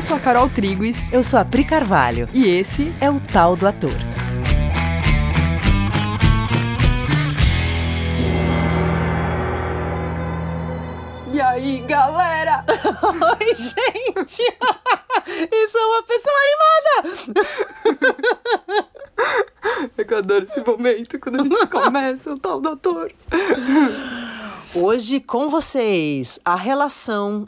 Eu sou a Carol Triguis. Eu sou a Pri Carvalho. E esse é o Tal do Ator. E aí, galera? Oi, gente! Isso é uma pessoa animada! É eu adoro esse momento quando a gente começa o tal do ator. Hoje com vocês, a relação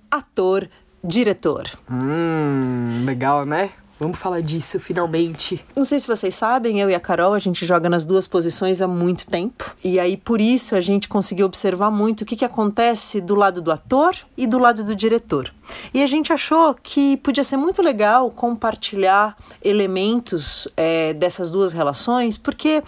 ator-diretor. Hum, legal, né? Vamos falar disso finalmente. Não sei se vocês sabem, eu e a Carol, a gente joga nas duas posições há muito tempo. E aí, por isso, a gente conseguiu observar muito o que, que acontece do lado do ator e do lado do diretor. E a gente achou que podia ser muito legal compartilhar elementos é, dessas duas relações, porque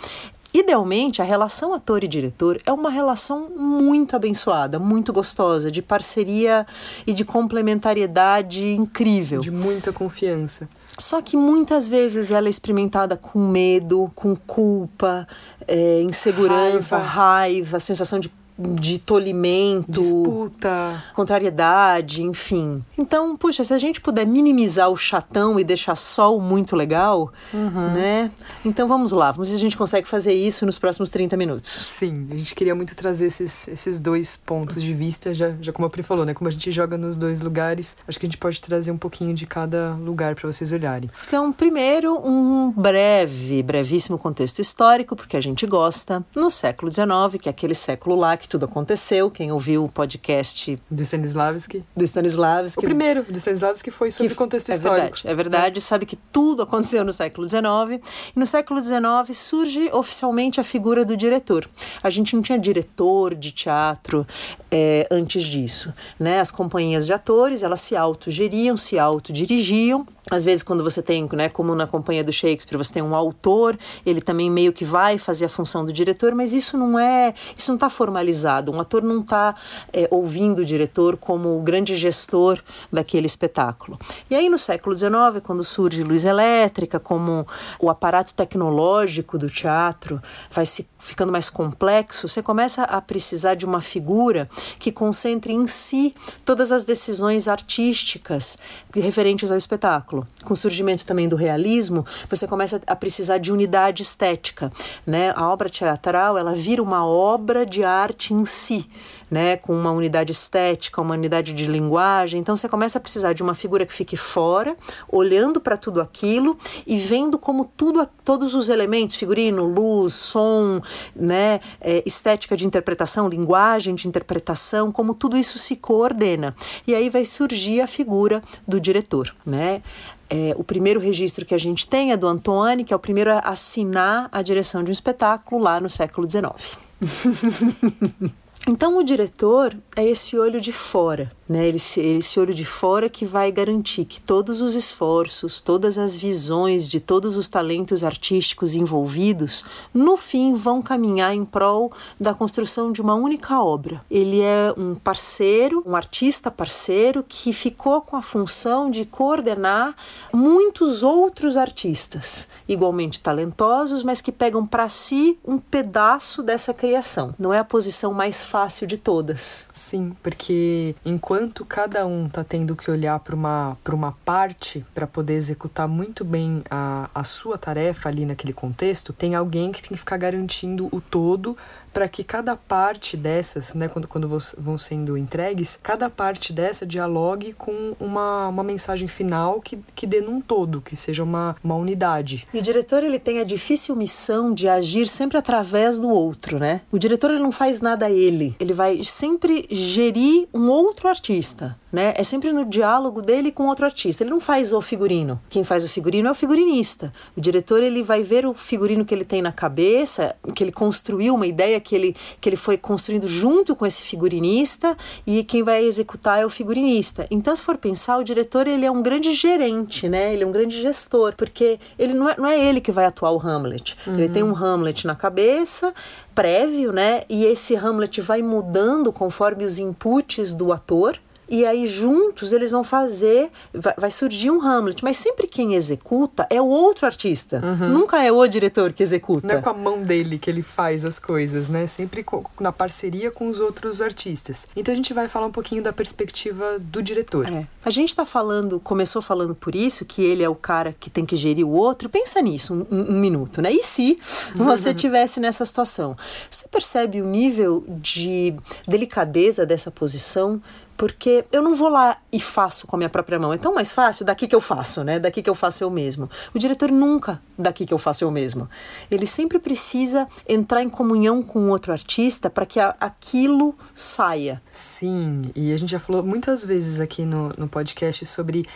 Idealmente, a relação ator e diretor é uma relação muito abençoada, muito gostosa, de parceria e de complementariedade incrível. De muita confiança. Só que muitas vezes ela é experimentada com medo, com culpa, é, insegurança, raiva. raiva, sensação de de tolimento, disputa, contrariedade, enfim. Então, puxa, se a gente puder minimizar o chatão e deixar só o muito legal, uhum. né? Então vamos lá, vamos ver se a gente consegue fazer isso nos próximos 30 minutos. Sim, a gente queria muito trazer esses, esses dois pontos de vista, já, já como a Pri falou, né? Como a gente joga nos dois lugares, acho que a gente pode trazer um pouquinho de cada lugar para vocês olharem. Então, primeiro, um breve, brevíssimo contexto histórico, porque a gente gosta. No século XIX, que é aquele século lá que que tudo aconteceu. Quem ouviu o podcast do Stanislavski, do Stanislavski, o primeiro do Stanislavski foi sobre que, contexto é histórico. Verdade, é verdade, sabe que tudo aconteceu no século XIX. E no século XIX surge oficialmente a figura do diretor. A gente não tinha diretor de teatro é, antes disso, né? As companhias de atores elas se autogeriam, se autodirigiam às vezes quando você tem, né, como na companhia do Shakespeare, você tem um autor, ele também meio que vai fazer a função do diretor, mas isso não é, isso não está formalizado. Um ator não está é, ouvindo o diretor como o grande gestor daquele espetáculo. E aí no século XIX, quando surge luz elétrica, como o aparato tecnológico do teatro vai se ficando mais complexo, você começa a precisar de uma figura que concentre em si todas as decisões artísticas referentes ao espetáculo Com o surgimento também do realismo, você começa a precisar de unidade estética, né? A obra teatral, ela vira uma obra de arte em si né, com uma unidade estética, uma unidade de linguagem. Então você começa a precisar de uma figura que fique fora, olhando para tudo aquilo e vendo como tudo, todos os elementos, figurino, luz, som, né, é, estética de interpretação, linguagem de interpretação, como tudo isso se coordena. E aí vai surgir a figura do diretor, né? É, o primeiro registro que a gente tem é do Antônio, que é o primeiro a assinar a direção de um espetáculo lá no século XIX. Então, o diretor é esse olho de fora, né? Esse, esse olho de fora que vai garantir que todos os esforços, todas as visões de todos os talentos artísticos envolvidos, no fim vão caminhar em prol da construção de uma única obra. Ele é um parceiro, um artista parceiro que ficou com a função de coordenar muitos outros artistas, igualmente talentosos, mas que pegam para si um pedaço dessa criação. Não é a posição mais fácil de todas. Sim, porque enquanto cada um tá tendo que olhar para uma, uma parte para poder executar muito bem a, a sua tarefa ali naquele contexto, tem alguém que tem que ficar garantindo o todo para que cada parte dessas, né, quando, quando vão sendo entregues, cada parte dessa dialogue com uma, uma mensagem final que, que dê num todo, que seja uma, uma unidade. E o diretor ele tem a difícil missão de agir sempre através do outro, né? O diretor ele não faz nada ele, ele vai sempre gerir um outro artista artista né? É sempre no diálogo dele com outro artista. Ele não faz o figurino. Quem faz o figurino é o figurinista. O diretor ele vai ver o figurino que ele tem na cabeça, que ele construiu uma ideia que ele que ele foi construindo junto com esse figurinista e quem vai executar é o figurinista. Então, se for pensar, o diretor ele é um grande gerente, né? Ele é um grande gestor, porque ele não é, não é ele que vai atuar o Hamlet. Uhum. Ele tem um Hamlet na cabeça, prévio, né? E esse Hamlet vai mudando conforme os inputs do ator e aí juntos eles vão fazer, vai, vai, surgir um Hamlet, mas sempre quem executa é o outro artista, uhum. nunca é o diretor que executa. Não é com a mão dele que ele faz as coisas, né? Sempre na parceria com os outros artistas. Então a gente vai falar um pouquinho da perspectiva do diretor. É. A gente está falando, começou falando por isso, que ele é o cara que tem que gerir o outro. Pensa nisso um, um, um minuto, né? E se você tivesse nessa situação? Você percebe o nível de delicadeza dessa posição? Porque eu não vou lá e faço com a minha própria mão. É tão mais fácil daqui que eu faço, né? Daqui que eu faço eu mesmo. O diretor nunca daqui que eu faço eu mesmo. Ele sempre precisa entrar em comunhão com outro artista para que a, aquilo saia. Sim, e a gente já falou muitas vezes aqui no, no podcast sobre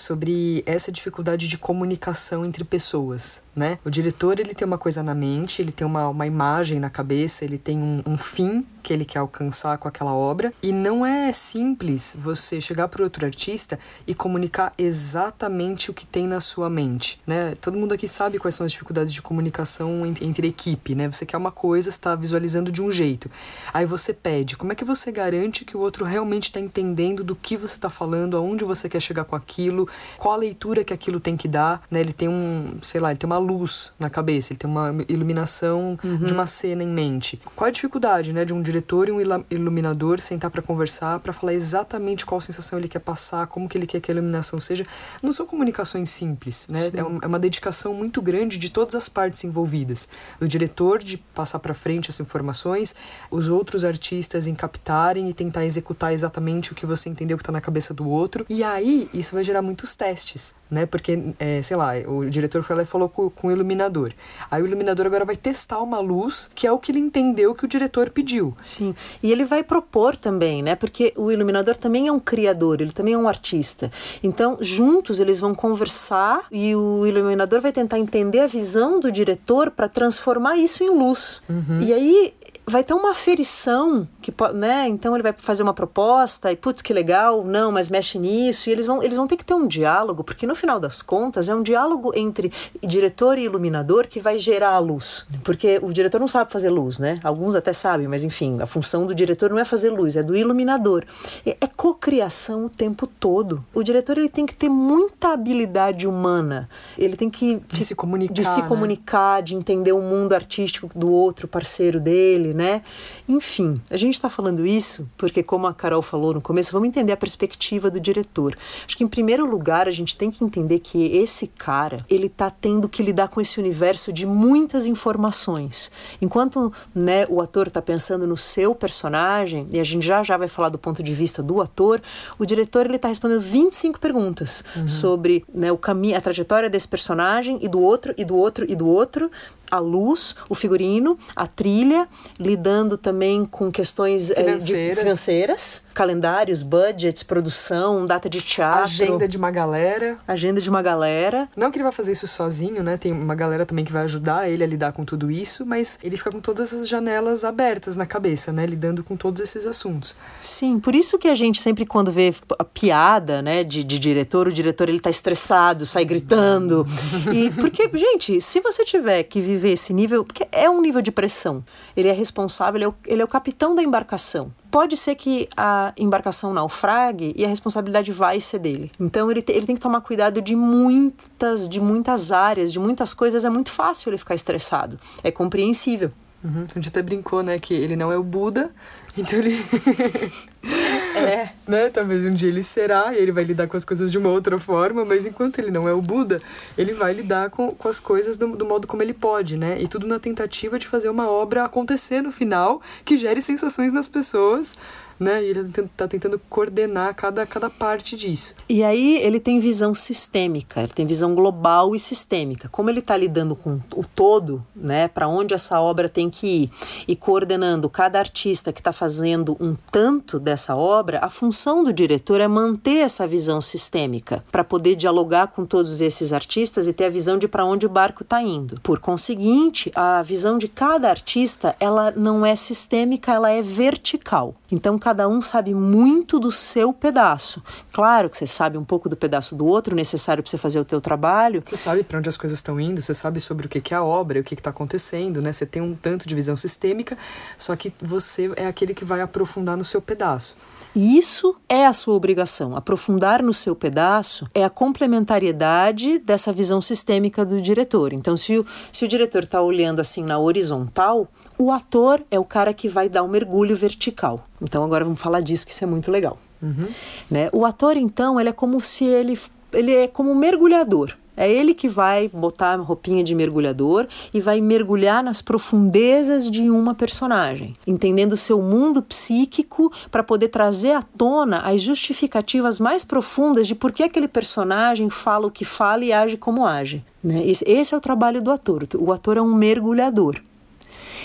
sobre essa dificuldade de comunicação entre pessoas, né? O diretor, ele tem uma coisa na mente, ele tem uma, uma imagem na cabeça, ele tem um, um fim que ele quer alcançar com aquela obra, e não é simples você chegar para outro artista e comunicar exatamente o que tem na sua mente, né? Todo mundo aqui sabe quais são as dificuldades de comunicação entre, entre equipe, né? Você quer uma coisa, está visualizando de um jeito, aí você pede, como é que você garante que o outro realmente está entendendo do que você está falando, aonde você quer chegar com aquilo? Qual a leitura que aquilo tem que dar, né? Ele tem um, sei lá, ele tem uma luz na cabeça, ele tem uma iluminação uhum. de uma cena em mente. Qual a dificuldade, né, de um diretor e um iluminador sentar para conversar, para falar exatamente qual sensação ele quer passar, como que ele quer que a iluminação seja? Não são comunicações simples, né? É, um, é, uma dedicação muito grande de todas as partes envolvidas. O diretor de passar para frente as informações, os outros artistas em captarem e tentar executar exatamente o que você entendeu que está na cabeça do outro. E aí, isso vai gerar muitos testes, né? Porque, é, sei lá, o diretor foi lá e falou com, com o iluminador. Aí o iluminador agora vai testar uma luz que é o que ele entendeu que o diretor pediu. Sim, e ele vai propor também, né? Porque o iluminador também é um criador, ele também é um artista. Então, juntos eles vão conversar e o iluminador vai tentar entender a visão do diretor para transformar isso em luz. Uhum. E aí vai ter uma aferição que né então ele vai fazer uma proposta e putz que legal não mas mexe nisso. E eles vão eles vão ter que ter um diálogo porque no final das contas é um diálogo entre diretor e iluminador que vai gerar a luz. Porque o diretor não sabe fazer luz né? Alguns até sabem mas enfim a função do diretor não é fazer luz é do iluminador. É, cocriação o tempo todo. O diretor ele tem que ter muita habilidade humana. Ele tem que de se comunicar de se né? comunicar de entender o mundo artístico do outro parceiro dele né? Enfim, a gente está falando isso porque, como a Carol falou no começo, vamos entender a perspectiva do diretor. Acho que, em primeiro lugar, a gente tem que entender que esse cara, ele está tendo que lidar com esse universo de muitas informações. Enquanto né, o ator está pensando no seu personagem, e a gente já já vai falar do ponto de vista do ator, o diretor ele está respondendo 25 perguntas uhum. sobre né, o caminho, a trajetória desse personagem e do outro, e do outro, e do outro, a luz, o figurino, a trilha, lidando também com questões financeiras, é, de, financeiras calendários, budgets, produção, data de teatro. Agenda de uma galera. Agenda de uma galera. Não que ele vai fazer isso sozinho, né? Tem uma galera também que vai ajudar ele a lidar com tudo isso, mas ele fica com todas essas janelas abertas na cabeça, né? Lidando com todos esses assuntos. Sim, por isso que a gente sempre quando vê a piada, né, de, de diretor, o diretor ele tá estressado, sai gritando. e porque, gente, se você tiver que viver esse nível, porque é um nível de pressão. Ele é responsável, ele é o, ele é o capitão da embarcação pode ser que a embarcação naufrague e a responsabilidade vai ser dele. Então ele, te, ele tem que tomar cuidado de muitas, de muitas áreas, de muitas coisas. É muito fácil ele ficar estressado. É compreensível. Uhum. A gente até brincou, né, que ele não é o Buda, então ele. é. Né? Talvez um dia ele será e ele vai lidar com as coisas de uma outra forma, mas enquanto ele não é o Buda, ele vai lidar com, com as coisas do, do modo como ele pode, né? E tudo na tentativa de fazer uma obra acontecer no final que gere sensações nas pessoas né? E ele está tentando coordenar cada, cada parte disso. E aí ele tem visão sistêmica, ele tem visão global e sistêmica. Como ele está lidando com o todo, né? Para onde essa obra tem que ir e coordenando cada artista que está fazendo um tanto dessa obra, a função do diretor é manter essa visão sistêmica para poder dialogar com todos esses artistas e ter a visão de para onde o barco está indo. Por conseguinte, a visão de cada artista ela não é sistêmica, ela é vertical. Então, cada um sabe muito do seu pedaço. Claro que você sabe um pouco do pedaço do outro, necessário para você fazer o teu trabalho. Você sabe para onde as coisas estão indo, você sabe sobre o que é a obra e o que está acontecendo, né? Você tem um tanto de visão sistêmica, só que você é aquele que vai aprofundar no seu pedaço. E isso é a sua obrigação. Aprofundar no seu pedaço é a complementariedade dessa visão sistêmica do diretor. Então, se o, se o diretor está olhando assim na horizontal, o ator é o cara que vai dar o um mergulho vertical. Então, agora vamos falar disso, que isso é muito legal. Uhum. Né? O ator, então, ele é como se ele, ele é como um mergulhador. É ele que vai botar a roupinha de mergulhador e vai mergulhar nas profundezas de uma personagem, entendendo o seu mundo psíquico para poder trazer à tona as justificativas mais profundas de por que aquele personagem fala o que fala e age como age. Né? Esse é o trabalho do ator. O ator é um mergulhador.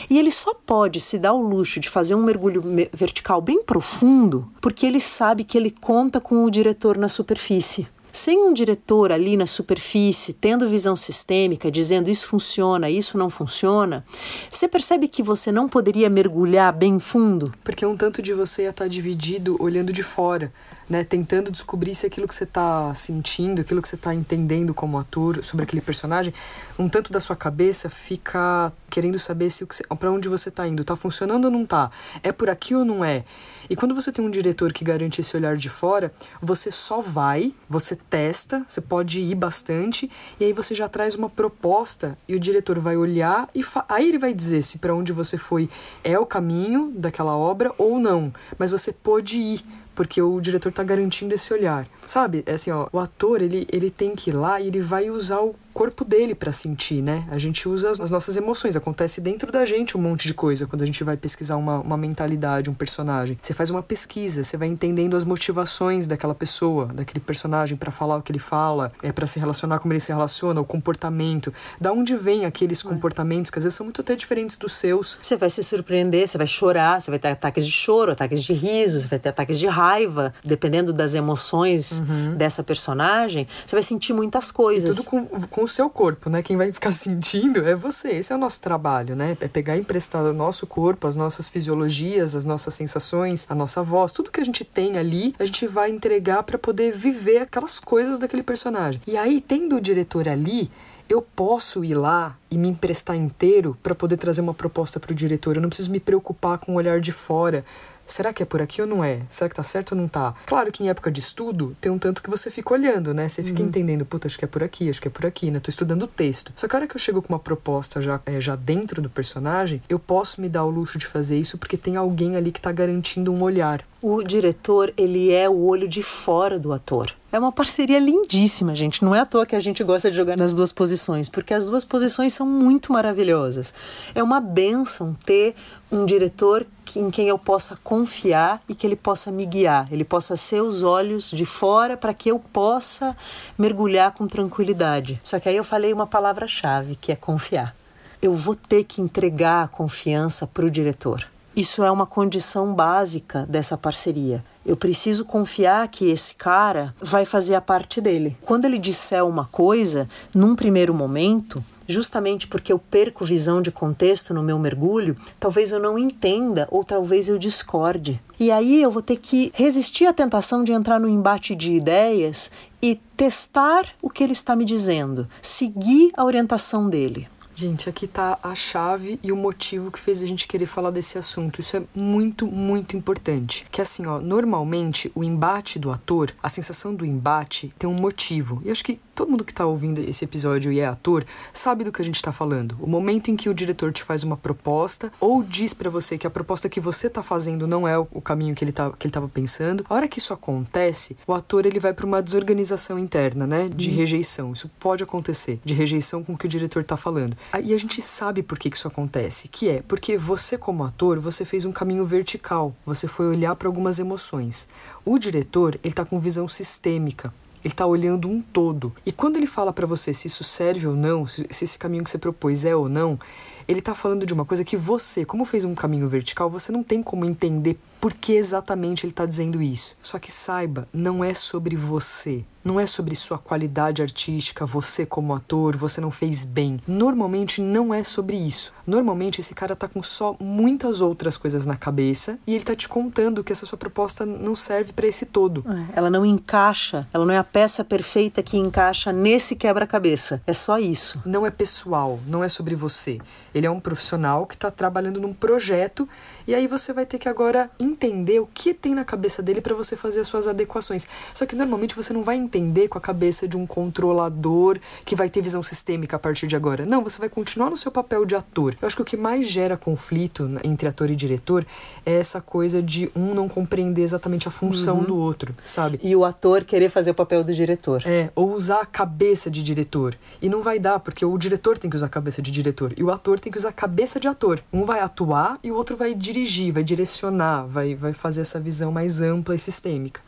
E ele só pode se dar o luxo de fazer um mergulho vertical bem profundo porque ele sabe que ele conta com o diretor na superfície. Sem um diretor ali na superfície, tendo visão sistêmica, dizendo isso funciona, isso não funciona, você percebe que você não poderia mergulhar bem fundo? Porque um tanto de você ia estar dividido olhando de fora, né? Tentando descobrir se aquilo que você está sentindo, aquilo que você está entendendo como ator sobre aquele personagem, um tanto da sua cabeça fica querendo saber se para onde você está indo, está funcionando ou não está, é por aqui ou não é. E quando você tem um diretor que garante esse olhar de fora, você só vai, você testa, você pode ir bastante, e aí você já traz uma proposta e o diretor vai olhar e aí ele vai dizer se para onde você foi é o caminho daquela obra ou não. Mas você pode ir porque o diretor está garantindo esse olhar. Sabe? É assim, ó, o ator, ele, ele tem que ir lá e ele vai usar o corpo dele para sentir, né? A gente usa as nossas emoções, acontece dentro da gente um monte de coisa quando a gente vai pesquisar uma, uma mentalidade, um personagem. Você faz uma pesquisa, você vai entendendo as motivações daquela pessoa, daquele personagem para falar o que ele fala, é para se relacionar como ele se relaciona, o comportamento. Da onde vem aqueles comportamentos que às vezes são muito até diferentes dos seus. Você vai se surpreender, você vai chorar, você vai ter ataques de choro, ataques de riso, você vai ter ataques de raiva, dependendo das emoções uhum. dessa personagem, você vai sentir muitas coisas. E tudo com, com o seu corpo, né? Quem vai ficar sentindo é você. Esse é o nosso trabalho, né? É pegar e emprestar o nosso corpo, as nossas fisiologias, as nossas sensações, a nossa voz, tudo que a gente tem ali, a gente vai entregar para poder viver aquelas coisas daquele personagem. E aí, tendo o diretor ali, eu posso ir lá e me emprestar inteiro para poder trazer uma proposta para o diretor. Eu não preciso me preocupar com o olhar de fora será que é por aqui ou não é? Será que tá certo ou não tá? Claro que em época de estudo, tem um tanto que você fica olhando, né? Você fica uhum. entendendo, puta, acho que é por aqui, acho que é por aqui, né? Tô estudando o texto. Só que a hora que eu chego com uma proposta já, é, já dentro do personagem, eu posso me dar o luxo de fazer isso porque tem alguém ali que tá garantindo um olhar. O diretor, ele é o olho de fora do ator. É uma parceria lindíssima, gente. Não é à toa que a gente gosta de jogar nas duas posições, porque as duas posições são muito maravilhosas. É uma benção ter um diretor em quem eu possa confiar e que ele possa me guiar, ele possa ser os olhos de fora para que eu possa mergulhar com tranquilidade. Só que aí eu falei uma palavra-chave, que é confiar. Eu vou ter que entregar a confiança para o diretor. Isso é uma condição básica dessa parceria. Eu preciso confiar que esse cara vai fazer a parte dele. Quando ele disser uma coisa, num primeiro momento, justamente porque eu perco visão de contexto no meu mergulho, talvez eu não entenda ou talvez eu discorde. E aí eu vou ter que resistir à tentação de entrar no embate de ideias e testar o que ele está me dizendo, seguir a orientação dele. Gente, aqui tá a chave e o motivo que fez a gente querer falar desse assunto. Isso é muito, muito importante. Que assim, ó, normalmente o embate do ator, a sensação do embate tem um motivo. E acho que todo mundo que está ouvindo esse episódio e é ator sabe do que a gente está falando. O momento em que o diretor te faz uma proposta ou diz para você que a proposta que você está fazendo não é o caminho que ele tá, que ele estava pensando. A hora que isso acontece, o ator ele vai para uma desorganização interna, né, de uhum. rejeição. Isso pode acontecer, de rejeição com o que o diretor está falando. E a gente sabe por que, que isso acontece, que é porque você como ator, você fez um caminho vertical. Você foi olhar para algumas emoções. O diretor, ele tá com visão sistêmica. Ele está olhando um todo. E quando ele fala para você se isso serve ou não, se, se esse caminho que você propôs é ou não, ele tá falando de uma coisa que você, como fez um caminho vertical, você não tem como entender por que exatamente ele está dizendo isso. Só que saiba, não é sobre você. Não é sobre sua qualidade artística, você como ator, você não fez bem. Normalmente não é sobre isso. Normalmente esse cara tá com só muitas outras coisas na cabeça e ele tá te contando que essa sua proposta não serve para esse todo. É, ela não encaixa, ela não é a peça perfeita que encaixa nesse quebra-cabeça. É só isso. Não é pessoal, não é sobre você. Ele é um profissional que está trabalhando num projeto e aí você vai ter que agora entender o que tem na cabeça dele para você fazer as suas adequações. Só que normalmente você não vai entender com a cabeça de um controlador que vai ter visão sistêmica a partir de agora. Não, você vai continuar no seu papel de ator. Eu acho que o que mais gera conflito entre ator e diretor é essa coisa de um não compreender exatamente a função uhum. do outro, sabe? E o ator querer fazer o papel do diretor. É, ou usar a cabeça de diretor. E não vai dar, porque o diretor tem que usar a cabeça de diretor e o ator tem que usar a cabeça de ator. Um vai atuar e o outro vai dirigir, vai direcionar, vai, vai fazer essa visão mais ampla e sistêmica.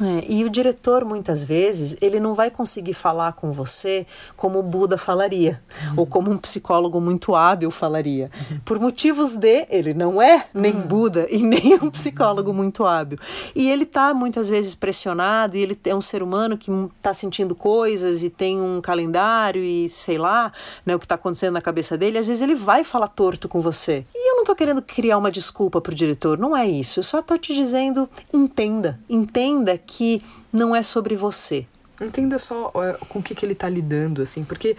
É, e o diretor, muitas vezes, ele não vai conseguir falar com você como o Buda falaria, uhum. ou como um psicólogo muito hábil falaria. Uhum. Por motivos de, ele não é nem uhum. Buda e nem um psicólogo muito hábil. E ele está, muitas vezes, pressionado, e ele é um ser humano que está sentindo coisas e tem um calendário e sei lá, né, o que está acontecendo na cabeça dele. Às vezes ele vai falar torto com você. E eu estou querendo criar uma desculpa para o diretor, não é isso. Eu só estou te dizendo, entenda, entenda que não é sobre você. Entenda só é, com o que, que ele está lidando, assim, porque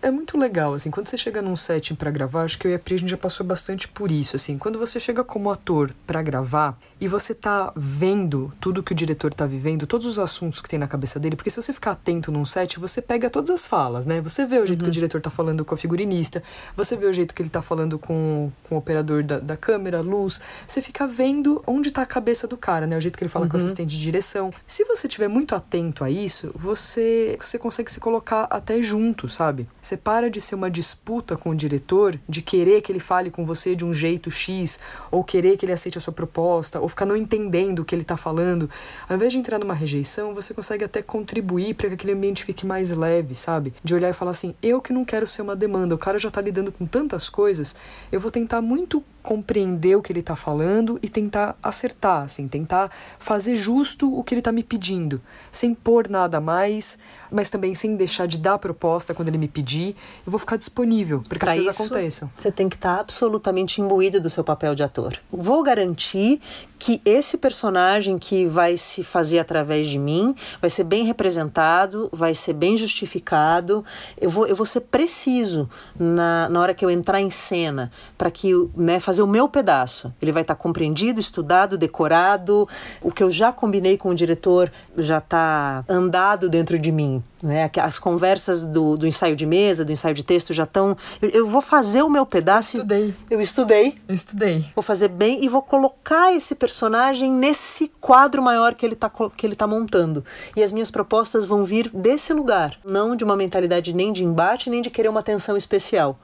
é muito legal, assim, quando você chega num setting para gravar, acho que eu e a Pri a gente já passou bastante por isso, assim, quando você chega como ator para gravar e você tá vendo tudo que o diretor tá vivendo, todos os assuntos que tem na cabeça dele, porque se você ficar atento num set, você pega todas as falas, né? Você vê o jeito uhum. que o uhum. diretor tá falando com a figurinista, você vê o jeito que ele tá falando com, com o operador da, da câmera, luz, você fica vendo onde tá a cabeça do cara, né? O jeito que ele fala uhum. com o uhum. assistente de direção. Se você estiver muito atento a isso, você, você consegue se colocar até junto, sabe? Você para de ser uma disputa com o diretor, de querer que ele fale com você de um jeito X, ou querer que ele aceite a sua proposta, ou ficar não entendendo o que ele está falando. Ao invés de entrar numa rejeição, você consegue até contribuir para que aquele ambiente fique mais leve, sabe? De olhar e falar assim: eu que não quero ser uma demanda, o cara já está lidando com tantas coisas, eu vou tentar muito compreender o que ele está falando e tentar acertar, assim, tentar fazer justo o que ele está me pedindo, sem pôr nada mais, mas também sem deixar de dar proposta quando ele me pedir. Eu vou ficar disponível para que pra as coisas aconteçam. Você tem que estar tá absolutamente imbuído do seu papel de ator. Vou garantir que esse personagem que vai se fazer através de mim vai ser bem representado, vai ser bem justificado. Eu vou, eu vou ser preciso na, na hora que eu entrar em cena para que né, fazer o meu pedaço. Ele vai estar tá compreendido, estudado, decorado. O que eu já combinei com o diretor já está andado dentro de mim. Né? As conversas do, do ensaio de mesa, do ensaio de texto já estão. Eu, eu, vou fazer o meu pedaço. Estudei. Eu estudei. Eu estudei. Vou fazer bem e vou colocar esse personagem nesse quadro maior que ele está que ele tá montando. E as minhas propostas vão vir desse lugar, não de uma mentalidade nem de embate, nem de querer uma atenção especial.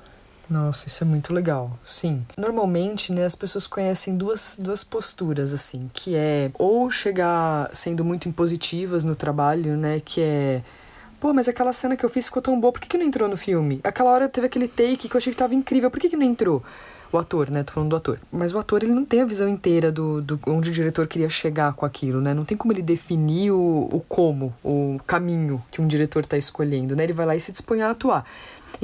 Nossa, isso é muito legal. Sim. Normalmente, né, as pessoas conhecem duas, duas posturas, assim, que é ou chegar sendo muito impositivas no trabalho, né, que é Pô, mas aquela cena que eu fiz ficou tão boa, por que, que não entrou no filme? Aquela hora teve aquele take que eu achei que tava incrível, por que, que não entrou? O ator, né? Tô falando do ator. Mas o ator, ele não tem a visão inteira do, do onde o diretor queria chegar com aquilo, né? Não tem como ele definir o, o como, o caminho que um diretor tá escolhendo, né? Ele vai lá e se dispõe a atuar.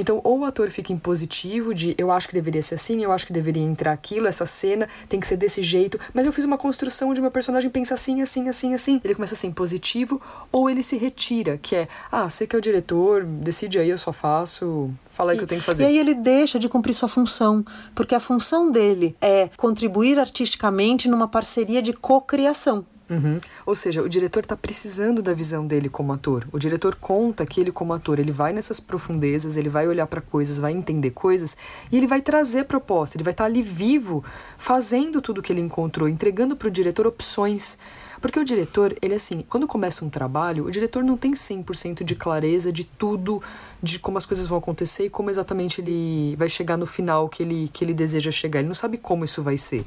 Então, ou o ator fica impositivo de eu acho que deveria ser assim, eu acho que deveria entrar aquilo, essa cena tem que ser desse jeito, mas eu fiz uma construção de meu personagem pensa assim, assim, assim, assim. Ele começa a ser impositivo, ou ele se retira, que é, ah, você que é o diretor, decide aí, eu só faço, fala aí que eu tenho que fazer. E aí ele deixa de cumprir sua função, porque a função dele é contribuir artisticamente numa parceria de cocriação. Uhum. Ou seja, o diretor está precisando da visão dele como ator. O diretor conta que ele, como ator, ele vai nessas profundezas, ele vai olhar para coisas, vai entender coisas e ele vai trazer proposta. Ele vai estar tá ali vivo, fazendo tudo que ele encontrou, entregando para o diretor opções. Porque o diretor, ele assim, quando começa um trabalho, o diretor não tem 100% de clareza de tudo, de como as coisas vão acontecer e como exatamente ele vai chegar no final que ele, que ele deseja chegar. Ele não sabe como isso vai ser.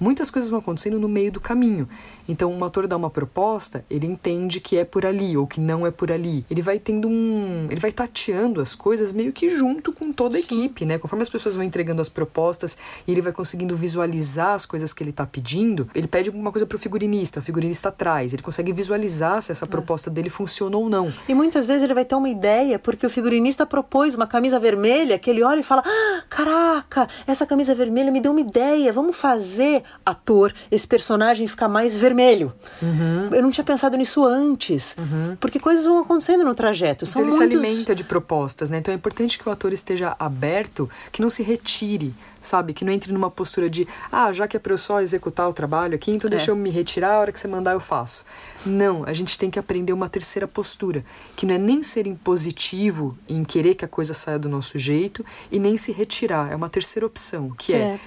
Muitas coisas vão acontecendo no meio do caminho. Então, um ator dá uma proposta, ele entende que é por ali ou que não é por ali. Ele vai tendo um. Ele vai tateando as coisas meio que junto com toda a Sim. equipe, né? Conforme as pessoas vão entregando as propostas e ele vai conseguindo visualizar as coisas que ele está pedindo, ele pede uma coisa pro figurinista, o figurinista traz, ele consegue visualizar se essa é. proposta dele funciona ou não. E muitas vezes ele vai ter uma ideia porque o figurinista propôs uma camisa vermelha que ele olha e fala: ah, caraca, essa camisa vermelha me deu uma ideia, vamos fazer, ator, esse personagem ficar mais vermelho. Uhum. Eu não tinha pensado nisso antes, uhum. porque coisas vão acontecendo no trajeto. São então ele muitos... se alimenta de propostas, né? Então é importante que o ator esteja aberto, que não se retire sabe? Que não entre numa postura de, ah, já que é para eu só executar o trabalho aqui, então é. deixa eu me retirar, a hora que você mandar eu faço. Não, a gente tem que aprender uma terceira postura, que não é nem ser impositivo em querer que a coisa saia do nosso jeito e nem se retirar. É uma terceira opção, que, que é, é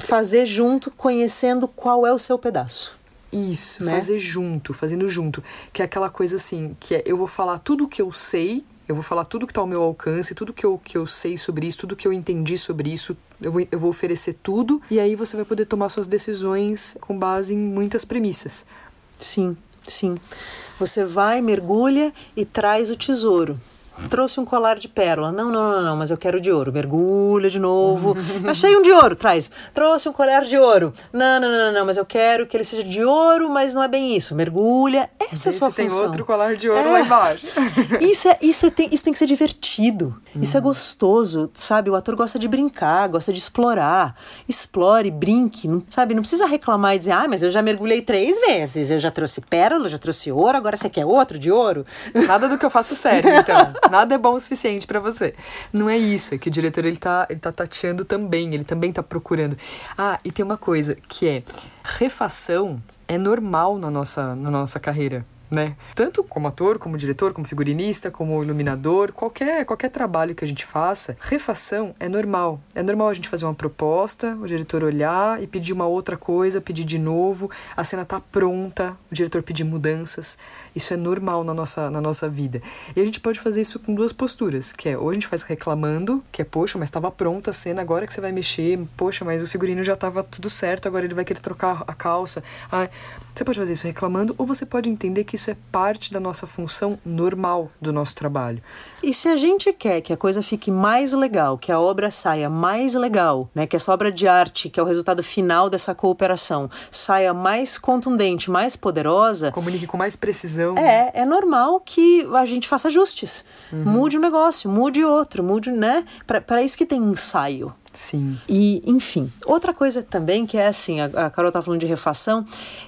fazer junto, conhecendo qual é o seu pedaço. Isso, né? fazer junto, fazendo junto. Que é aquela coisa assim, que é eu vou falar tudo o que eu sei eu vou falar tudo que está ao meu alcance, tudo que eu, que eu sei sobre isso, tudo que eu entendi sobre isso. Eu vou, eu vou oferecer tudo. E aí você vai poder tomar suas decisões com base em muitas premissas. Sim, sim. Você vai, mergulha e traz o tesouro. Trouxe um colar de pérola. Não, não, não, não, mas eu quero de ouro. Mergulha de novo. Achei um de ouro, traz. Trouxe um colar de ouro. Não, não, não, não, mas eu quero que ele seja de ouro, mas não é bem isso. Mergulha. Essa é a sua função. tem outro colar de ouro é. lá embaixo. isso, é, isso, é, tem, isso tem que ser divertido. Isso é uhum. gostoso, sabe? O ator gosta de brincar, gosta de explorar. Explore, brinque, não, sabe? Não precisa reclamar e dizer, ah, mas eu já mergulhei três vezes. Eu já trouxe pérola, já trouxe ouro, agora você quer outro de ouro? Nada do que eu faço sério, então. Nada é bom o suficiente para você. Não é isso, é que o diretor ele tá, ele tá tateando também, ele também tá procurando. Ah, e tem uma coisa que é refação é normal na nossa, na nossa carreira né? Tanto como ator, como diretor, como figurinista, como iluminador, qualquer, qualquer trabalho que a gente faça, refação é normal. É normal a gente fazer uma proposta, o diretor olhar e pedir uma outra coisa, pedir de novo, a cena tá pronta, o diretor pedir mudanças. Isso é normal na nossa, na nossa vida. E a gente pode fazer isso com duas posturas, que é ou a gente faz reclamando, que é, poxa, mas estava pronta a cena, agora que você vai mexer, poxa, mas o figurino já estava tudo certo, agora ele vai querer trocar a calça. Ah, você pode fazer isso reclamando, ou você pode entender que isso é parte da nossa função normal do nosso trabalho. E se a gente quer que a coisa fique mais legal, que a obra saia mais legal, né, que essa obra de arte, que é o resultado final dessa cooperação, saia mais contundente, mais poderosa. Comunique com mais precisão. É, é normal que a gente faça ajustes. Uhum. Mude um negócio, mude outro, mude, né? Para isso que tem ensaio. Sim. E, enfim, outra coisa também que é assim, a, a Carol estava falando de refação,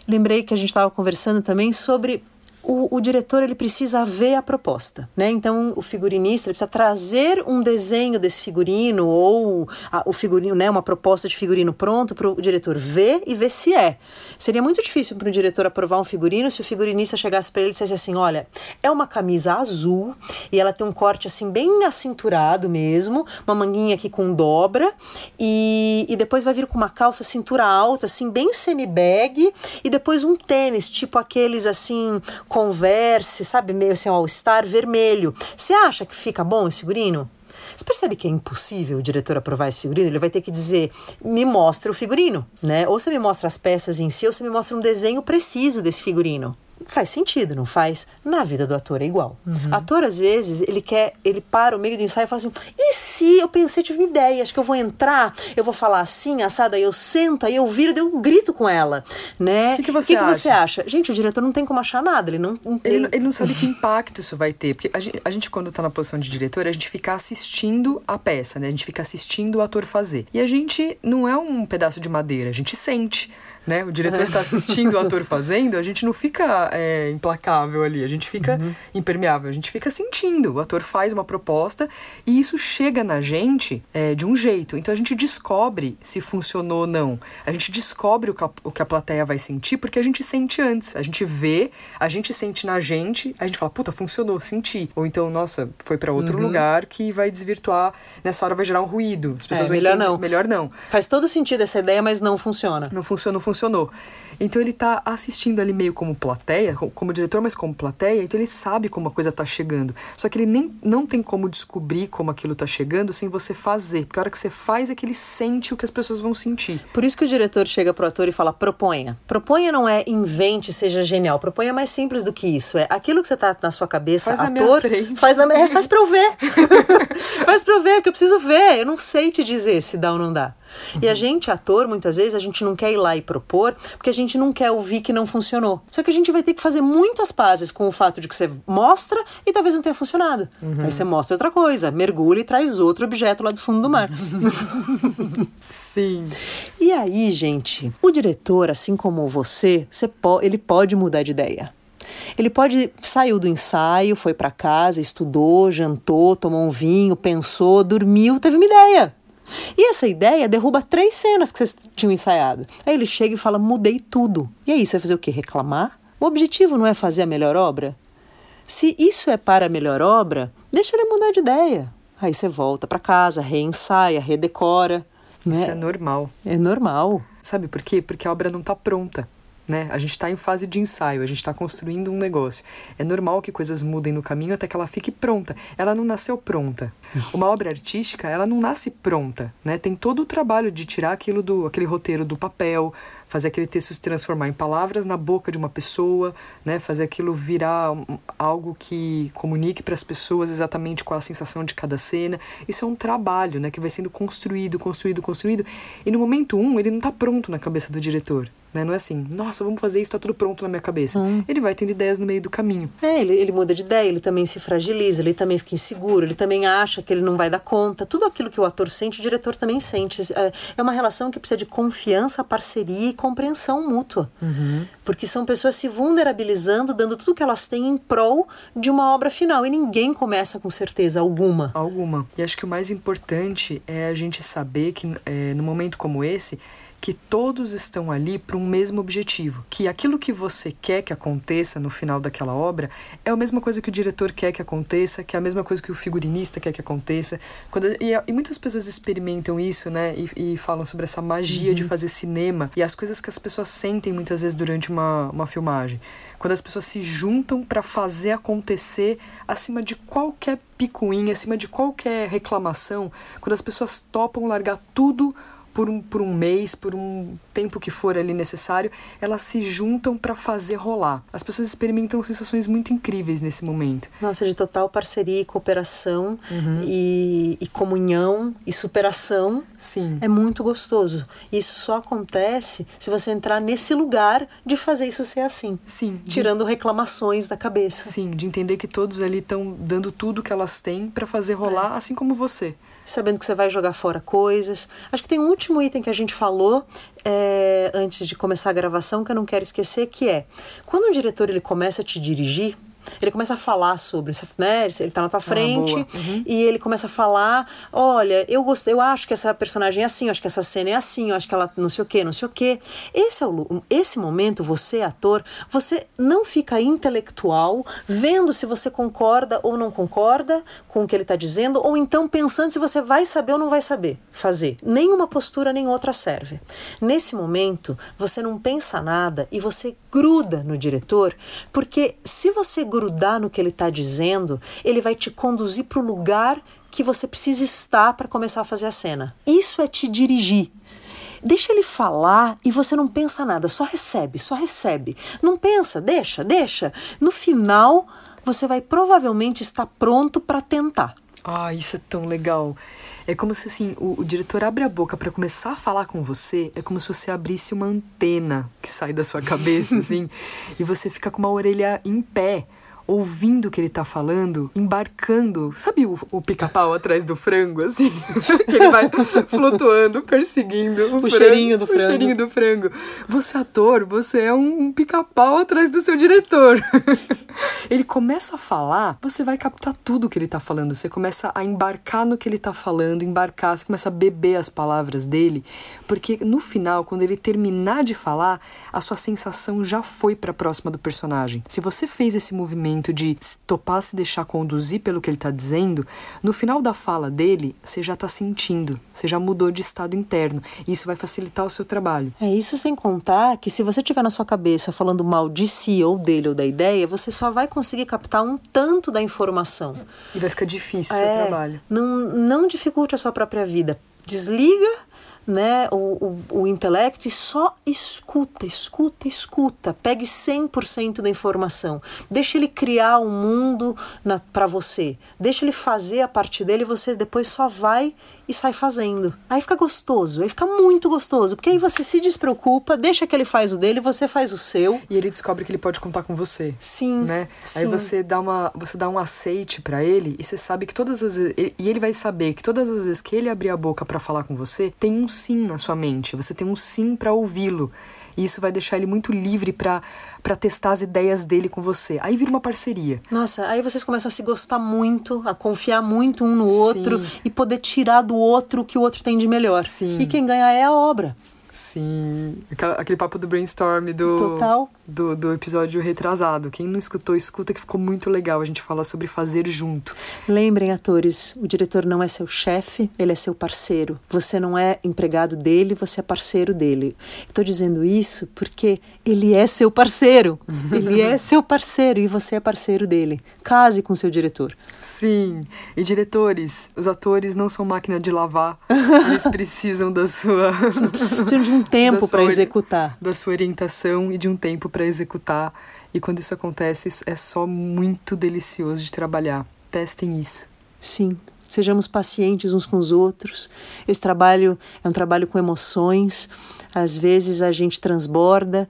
lembrei que a gente estava conversando também sobre o, o, diretor ele precisa ver a proposta, né? Então o figurinista precisa trazer um desenho desse figurino ou a, o figurino, né? Uma proposta de figurino pronto para o diretor ver e ver se é. Seria muito difícil para o diretor aprovar um figurino se o figurinista chegasse para ele e dissesse assim, olha, é uma camisa azul e ela tem um corte assim bem acinturado mesmo, uma manguinha aqui com dobra e, e depois vai vir com uma calça cintura alta, assim bem semi-bag e depois um tênis tipo aqueles assim Converse, sabe, meio assim, all-star vermelho. Você acha que fica bom esse figurino? Você percebe que é impossível o diretor aprovar esse figurino? Ele vai ter que dizer: me mostra o figurino, né? Ou você me mostra as peças em si, ou você me mostra um desenho preciso desse figurino faz sentido, não faz? Na vida do ator é igual. Uhum. Ator, às vezes, ele quer, ele para o meio do ensaio e fala assim: e se eu pensei, tive uma ideia, acho que eu vou entrar, eu vou falar assim, assada, aí eu sento, aí eu viro, eu um grito com ela, né? O que, que, você, que, que você acha? Gente, o diretor não tem como achar nada, ele não. Ele, ele, ele não sabe que impacto isso vai ter, porque a gente, a gente, quando tá na posição de diretor, a gente fica assistindo a peça, né? A gente fica assistindo o ator fazer. E a gente não é um pedaço de madeira, a gente sente né? O diretor está assistindo o ator fazendo, a gente não fica é, implacável ali, a gente fica uhum. impermeável, a gente fica sentindo. O ator faz uma proposta e isso chega na gente é, de um jeito. Então a gente descobre se funcionou ou não. A gente descobre o que, a, o que a plateia vai sentir porque a gente sente antes. A gente vê, a gente sente na gente, a gente fala, puta, funcionou, senti. Ou então, nossa, foi para outro uhum. lugar que vai desvirtuar, nessa hora vai gerar um ruído. As pessoas é, melhor entender, não. Melhor não. Faz todo sentido essa ideia, mas não funciona. Não funciona, não funciona funcionou. Então ele tá assistindo ali meio como plateia, como diretor, mas como plateia, então ele sabe como a coisa tá chegando. Só que ele nem não tem como descobrir como aquilo tá chegando sem você fazer. Porque a hora que você faz é que ele sente o que as pessoas vão sentir. Por isso que o diretor chega pro ator e fala: proponha. Proponha não é invente, seja genial. Proponha é mais simples do que isso. É aquilo que você tá na sua cabeça, faz ator. Na minha frente. Faz, na, é, faz pra eu ver. faz pra eu ver, porque eu preciso ver. Eu não sei te dizer se dá ou não dá. Uhum. E a gente, ator, muitas vezes, a gente não quer ir lá e propor, porque a gente não quer ouvir que não funcionou. Só que a gente vai ter que fazer muitas pazes com o fato de que você mostra e talvez não tenha funcionado. Uhum. Aí você mostra outra coisa, mergulha e traz outro objeto lá do fundo do mar. Sim. E aí, gente, o diretor, assim como você, você po ele pode mudar de ideia. Ele pode saiu do ensaio, foi para casa, estudou, jantou, tomou um vinho, pensou, dormiu, teve uma ideia. E essa ideia derruba três cenas que vocês tinham ensaiado. Aí ele chega e fala: mudei tudo. E aí, você vai fazer o quê? Reclamar? O objetivo não é fazer a melhor obra? Se isso é para a melhor obra, deixa ele mudar de ideia. Aí você volta para casa, reensaia, redecora. Isso né? é normal. É normal. Sabe por quê? Porque a obra não está pronta né? A gente está em fase de ensaio, a gente está construindo um negócio. É normal que coisas mudem no caminho até que ela fique pronta. Ela não nasceu pronta. Uma obra artística, ela não nasce pronta, né? Tem todo o trabalho de tirar aquilo do aquele roteiro do papel, fazer aquele texto se transformar em palavras na boca de uma pessoa, né? Fazer aquilo virar algo que comunique para as pessoas exatamente qual a sensação de cada cena. Isso é um trabalho, né? Que vai sendo construído, construído, construído. E no momento um, ele não está pronto na cabeça do diretor. Né? Não é assim, nossa, vamos fazer isso, tá tudo pronto na minha cabeça. Hum. Ele vai tendo ideias no meio do caminho. É, ele, ele muda de ideia, ele também se fragiliza, ele também fica inseguro, ele também acha que ele não vai dar conta. Tudo aquilo que o ator sente, o diretor também sente. É, é uma relação que precisa de confiança, parceria e compreensão mútua. Uhum. Porque são pessoas se vulnerabilizando, dando tudo que elas têm em prol de uma obra final. E ninguém começa com certeza alguma. Alguma. E acho que o mais importante é a gente saber que é, no momento como esse, que todos estão ali para um mesmo objetivo, que aquilo que você quer que aconteça no final daquela obra é a mesma coisa que o diretor quer que aconteça, que é a mesma coisa que o figurinista quer que aconteça. Quando, e, e muitas pessoas experimentam isso, né, e, e falam sobre essa magia uhum. de fazer cinema e as coisas que as pessoas sentem muitas vezes durante uma, uma filmagem. Quando as pessoas se juntam para fazer acontecer acima de qualquer picuinha, acima de qualquer reclamação, quando as pessoas topam largar tudo por um, por um mês, por um tempo que for ali necessário, elas se juntam para fazer rolar. As pessoas experimentam sensações muito incríveis nesse momento. Nossa, de total parceria e cooperação uhum. e, e, comunhão e superação. Sim. É muito gostoso. Isso só acontece se você entrar nesse lugar de fazer isso ser assim. Sim. Tirando de... reclamações da cabeça. Sim, de entender que todos ali estão dando tudo que elas têm para fazer rolar, é. assim como você sabendo que você vai jogar fora coisas. Acho que tem um último item que a gente falou é, antes de começar a gravação que eu não quero esquecer, que é quando o diretor ele começa a te dirigir, ele começa a falar sobre, né? Ele tá na tua ah, frente ah, uhum. e ele começa a falar: olha, eu gostei, eu acho que essa personagem é assim, eu acho que essa cena é assim, eu acho que ela não sei o que, não sei o que. Esse é o esse momento, você, ator, você não fica intelectual, vendo se você concorda ou não concorda com o que ele está dizendo, ou então pensando se você vai saber ou não vai saber fazer. Nenhuma postura nem outra serve. Nesse momento, você não pensa nada e você gruda no diretor, porque se você grudar no que ele está dizendo, ele vai te conduzir para o lugar que você precisa estar para começar a fazer a cena. Isso é te dirigir. Deixa ele falar e você não pensa nada, só recebe, só recebe. Não pensa, deixa, deixa. No final, você vai provavelmente estar pronto para tentar. Ah, isso é tão legal. É como se assim, o, o diretor abre a boca para começar a falar com você, é como se você abrisse uma antena que sai da sua cabeça, assim, e você fica com uma orelha em pé ouvindo o que ele tá falando, embarcando. Sabe o, o pica-pau atrás do frango, assim? que ele vai flutuando, perseguindo o, o frango, cheirinho do frango. O cheirinho do frango. Você, ator, você é um, um pica-pau atrás do seu diretor. ele começa a falar, você vai captar tudo que ele tá falando. Você começa a embarcar no que ele tá falando, embarcar, você começa a beber as palavras dele, porque no final, quando ele terminar de falar, a sua sensação já foi para próxima do personagem. Se você fez esse movimento movimento de topar se deixar conduzir pelo que ele está dizendo, no final da fala dele, você já está sentindo, você já mudou de estado interno. E isso vai facilitar o seu trabalho. É isso sem contar que se você tiver na sua cabeça falando mal de si ou dele ou da ideia, você só vai conseguir captar um tanto da informação. E vai ficar difícil o é, seu trabalho. Não, não dificulte a sua própria vida. Desliga né, o, o, o, intelecto e só escuta, escuta, escuta. Pegue 100% da informação. Deixa ele criar um mundo para você. Deixa ele fazer a parte dele e você depois só vai e sai fazendo. Aí fica gostoso, aí fica muito gostoso, porque aí você se despreocupa, deixa que ele faz o dele, você faz o seu. E ele descobre que ele pode contar com você. Sim. Né? Sim. Aí você dá uma, você dá um aceite para ele e você sabe que todas as vezes, e ele vai saber que todas as vezes que ele abrir a boca para falar com você, tem um sim na sua mente, você tem um sim para ouvi-lo. E isso vai deixar ele muito livre para testar as ideias dele com você. Aí vira uma parceria. Nossa, aí vocês começam a se gostar muito, a confiar muito um no outro Sim. e poder tirar do outro o que o outro tem de melhor. Sim. E quem ganha é a obra. Sim. Aquele papo do brainstorm do, Total. Do, do episódio retrasado. Quem não escutou, escuta que ficou muito legal. A gente fala sobre fazer junto. Lembrem, atores, o diretor não é seu chefe, ele é seu parceiro. Você não é empregado dele, você é parceiro dele. Estou dizendo isso porque ele é seu parceiro. ele é seu parceiro e você é parceiro dele. Case com seu diretor. Sim. E diretores, os atores não são máquina de lavar. Eles precisam da sua de um tempo para executar. Da sua orientação e de um tempo para executar. E quando isso acontece, é só muito delicioso de trabalhar. Testem isso. Sim, sejamos pacientes uns com os outros. Esse trabalho é um trabalho com emoções. Às vezes a gente transborda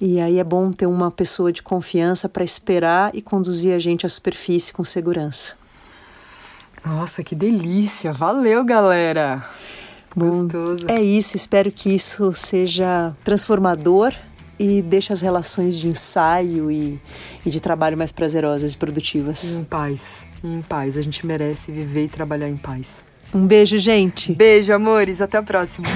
e aí é bom ter uma pessoa de confiança para esperar e conduzir a gente à superfície com segurança. Nossa, que delícia! Valeu, galera! Bom, Gostoso. É isso, espero que isso seja transformador e deixe as relações de ensaio e, e, de trabalho mais prazerosas e produtivas. Em paz, em paz. A gente merece viver e trabalhar em paz. Um beijo, gente. Beijo, amores. Até a próxima.